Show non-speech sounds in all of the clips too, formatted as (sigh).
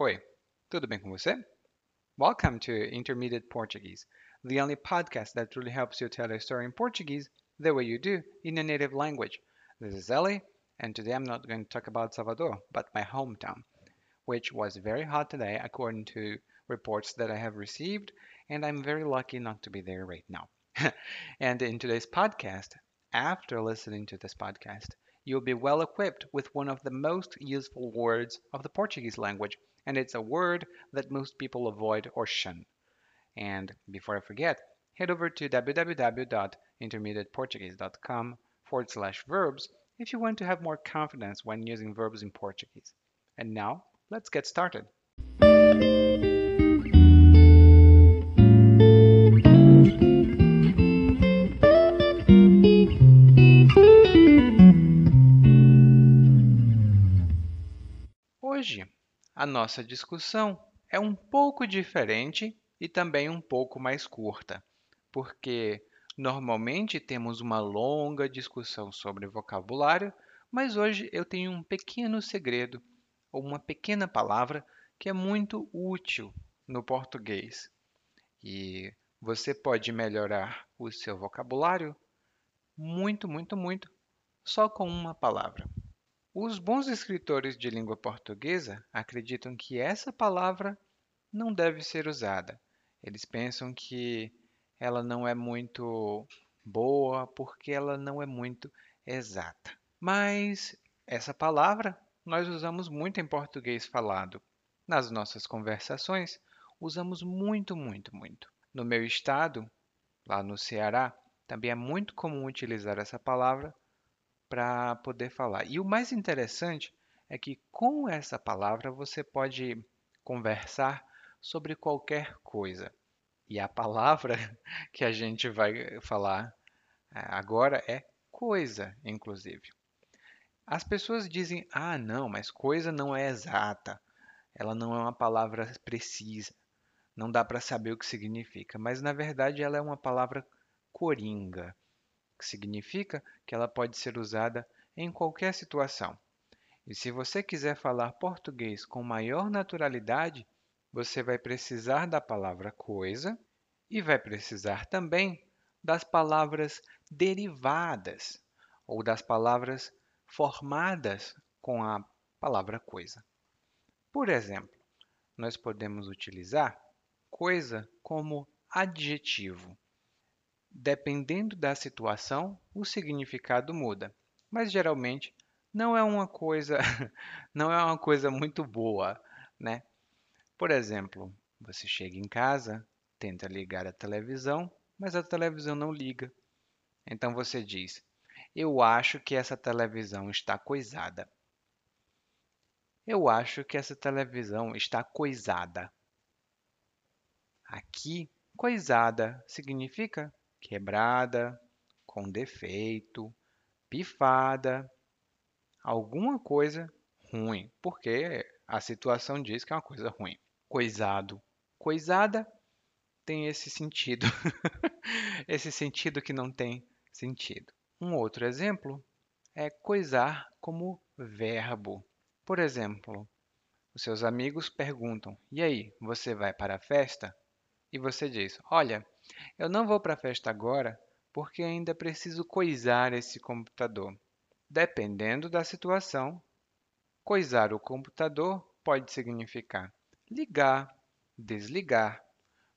Oi, tudo bem com você? Welcome to Intermediate Portuguese, the only podcast that truly helps you tell a story in Portuguese the way you do in your native language. This is Ellie, and today I'm not going to talk about Salvador, but my hometown, which was very hot today according to reports that I have received, and I'm very lucky not to be there right now. (laughs) and in today's podcast, after listening to this podcast, you'll be well equipped with one of the most useful words of the Portuguese language, and it's a word that most people avoid or shun. And before I forget, head over to www.intermediateportuguese.com forward slash verbs if you want to have more confidence when using verbs in Portuguese. And now, let's get started. Hoje, a nossa discussão é um pouco diferente e também um pouco mais curta, porque normalmente temos uma longa discussão sobre vocabulário, mas hoje eu tenho um pequeno segredo ou uma pequena palavra que é muito útil no português. E você pode melhorar o seu vocabulário muito, muito, muito só com uma palavra. Os bons escritores de língua portuguesa acreditam que essa palavra não deve ser usada. Eles pensam que ela não é muito boa porque ela não é muito exata. Mas essa palavra nós usamos muito em português falado. Nas nossas conversações, usamos muito, muito, muito. No meu estado, lá no Ceará, também é muito comum utilizar essa palavra para poder falar. E o mais interessante é que com essa palavra você pode conversar sobre qualquer coisa. E a palavra (laughs) que a gente vai falar é, agora é coisa, inclusive. As pessoas dizem: ah, não, mas coisa não é exata, ela não é uma palavra precisa, não dá para saber o que significa. Mas na verdade ela é uma palavra coringa, que significa que ela pode ser usada em qualquer situação. E se você quiser falar português com maior naturalidade, você vai precisar da palavra coisa e vai precisar também das palavras derivadas ou das palavras formadas com a palavra coisa. Por exemplo, nós podemos utilizar coisa como adjetivo. Dependendo da situação, o significado muda, mas geralmente não é uma coisa, (laughs) não é uma coisa muito boa, né? Por exemplo, você chega em casa, tenta ligar a televisão, mas a televisão não liga. Então você diz: Eu acho que essa televisão está coisada. Eu acho que essa televisão está coisada. Aqui, coisada significa quebrada, com defeito, pifada, alguma coisa ruim, porque a situação diz que é uma coisa ruim. Coisado, coisada tem esse sentido, (laughs) esse sentido que não tem sentido. Um outro exemplo é coisar como verbo. Por exemplo, os seus amigos perguntam: E aí, você vai para a festa? E você diz: Olha, eu não vou para a festa agora porque ainda preciso coisar esse computador. Dependendo da situação, coisar o computador pode significar ligar, desligar,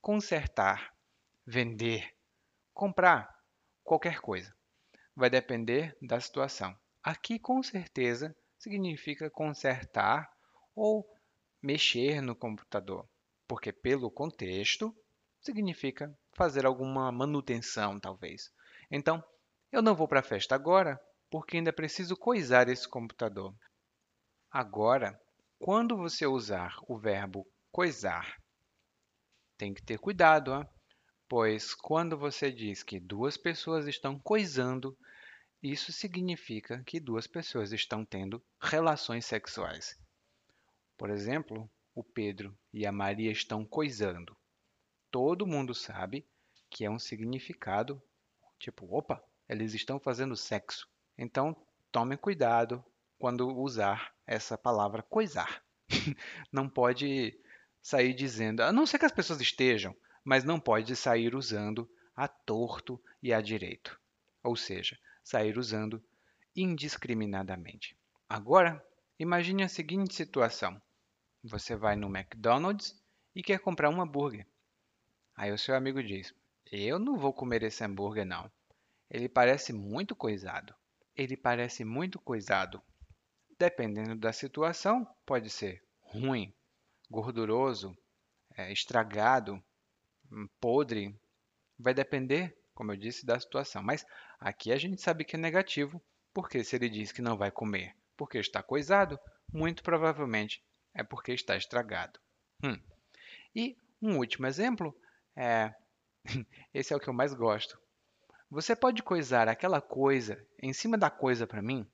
consertar, vender, comprar, qualquer coisa. Vai depender da situação. Aqui, com certeza, significa consertar ou mexer no computador, porque, pelo contexto, significa fazer alguma manutenção, talvez. Então, eu não vou para a festa agora porque ainda preciso coisar esse computador. Agora, quando você usar o verbo coisar, tem que ter cuidado, hein? pois quando você diz que duas pessoas estão coisando, isso significa que duas pessoas estão tendo relações sexuais. Por exemplo, o Pedro e a Maria estão coisando todo mundo sabe que é um significado tipo, opa, eles estão fazendo sexo. Então, tome cuidado quando usar essa palavra coisar. (laughs) não pode sair dizendo, a não ser que as pessoas estejam, mas não pode sair usando a torto e a direito. Ou seja, sair usando indiscriminadamente. Agora, imagine a seguinte situação: você vai no McDonald's e quer comprar um hambúrguer. Aí o seu amigo diz: Eu não vou comer esse hambúrguer, não. Ele parece muito coisado. Ele parece muito coisado. Dependendo da situação, pode ser ruim, gorduroso, é, estragado, hum, podre. Vai depender, como eu disse, da situação. Mas aqui a gente sabe que é negativo, porque se ele diz que não vai comer porque está coisado, muito provavelmente é porque está estragado. Hum. E um último exemplo é. (laughs) Esse é o que eu mais gosto. Você pode coisar aquela coisa em cima da coisa para mim?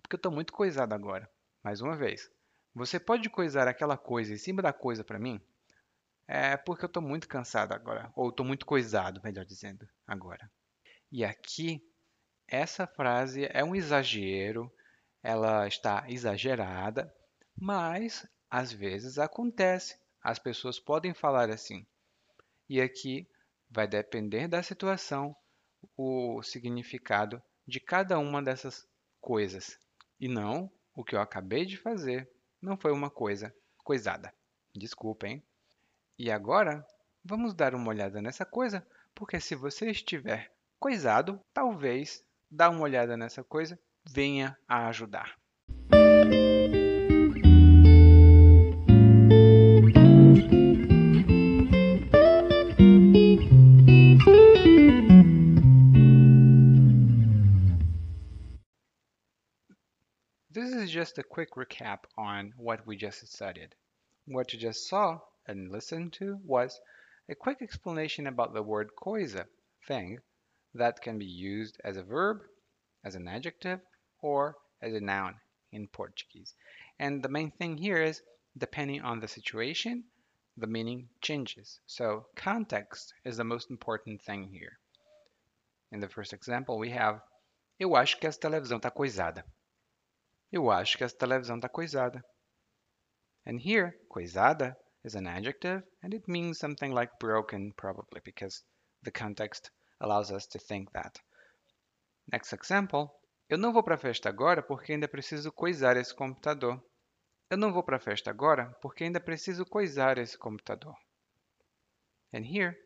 Porque eu estou muito coisado agora. Mais uma vez. Você pode coisar aquela coisa em cima da coisa para mim? É porque eu estou muito cansado agora. Ou estou muito coisado, melhor dizendo, agora. E aqui, essa frase é um exagero, ela está exagerada, mas às vezes acontece. As pessoas podem falar assim. E aqui vai depender da situação o significado de cada uma dessas coisas. E não o que eu acabei de fazer não foi uma coisa coisada. Desculpem. E agora, vamos dar uma olhada nessa coisa, porque se você estiver coisado, talvez dar uma olhada nessa coisa venha a ajudar. Just a quick recap on what we just studied. What you just saw and listened to was a quick explanation about the word coisa, thing, that can be used as a verb, as an adjective, or as a noun in Portuguese. And the main thing here is, depending on the situation, the meaning changes. So context is the most important thing here. In the first example, we have Eu acho que essa televisão está coisada. Eu acho que essa televisão está coisada. And here, coisada is an adjective, and it means something like broken, probably, because the context allows us to think that. Next example, eu não vou para a festa agora porque ainda preciso coisar esse computador. Eu não vou para a festa agora porque ainda preciso coisar esse computador. And here,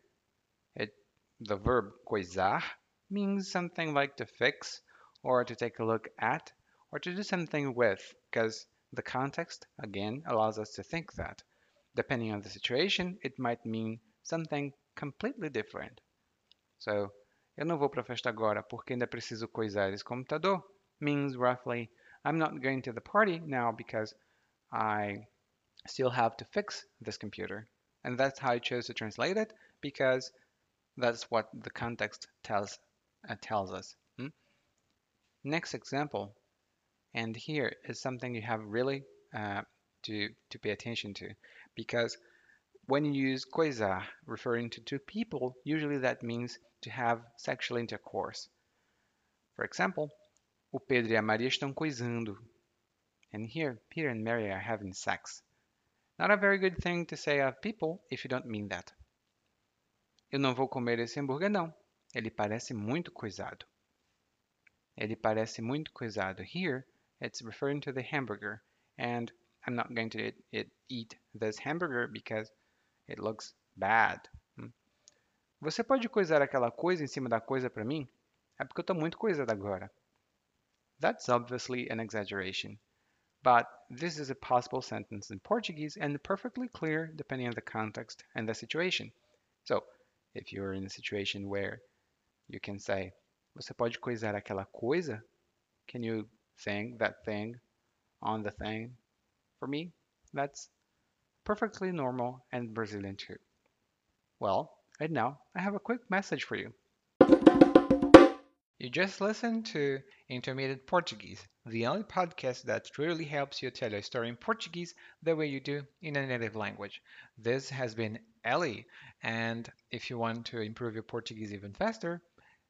it, the verb coisar means something like to fix or to take a look at or to do something with, because the context, again, allows us to think that. Depending on the situation, it might mean something completely different. So, eu não vou para a festa agora porque ainda preciso coisar esse computador means roughly, I'm not going to the party now because I still have to fix this computer. And that's how I chose to translate it because that's what the context tells, uh, tells us. Hmm? Next example, and here is something you have really uh, to, to pay attention to because when you use coisa referring to two people, usually that means to have sexual intercourse. For example, o Pedro e a Maria estão coisando. And here, Peter and Mary are having sex. Not a very good thing to say of people if you don't mean that. Eu não vou comer esse hambúrguer, não. Ele parece muito coisado. Ele parece muito coisado. Here, it's referring to the hamburger, and I'm not going to eat, it, eat this hamburger because it looks bad. Você pode coisar aquela coisa em cima da coisa para mim? É porque eu estou muito coisado agora. That's obviously an exaggeration, but this is a possible sentence in Portuguese and perfectly clear depending on the context and the situation. So, if you're in a situation where you can say, você pode coisar aquela coisa? Can you thing that thing on the thing for me that's perfectly normal and Brazilian too. Well, and now I have a quick message for you. You just listened to Intermediate Portuguese, the only podcast that truly helps you tell a story in Portuguese the way you do in a native language. This has been Ellie, and if you want to improve your Portuguese even faster,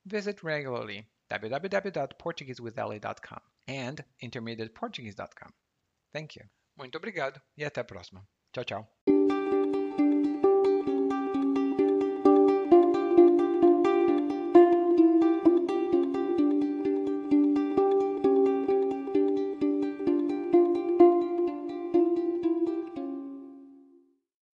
visit regularly www.portuguesewithellie.com and intermediateportuguese.com. Thank you. Muito obrigado e até a próxima. Tchau, tchau.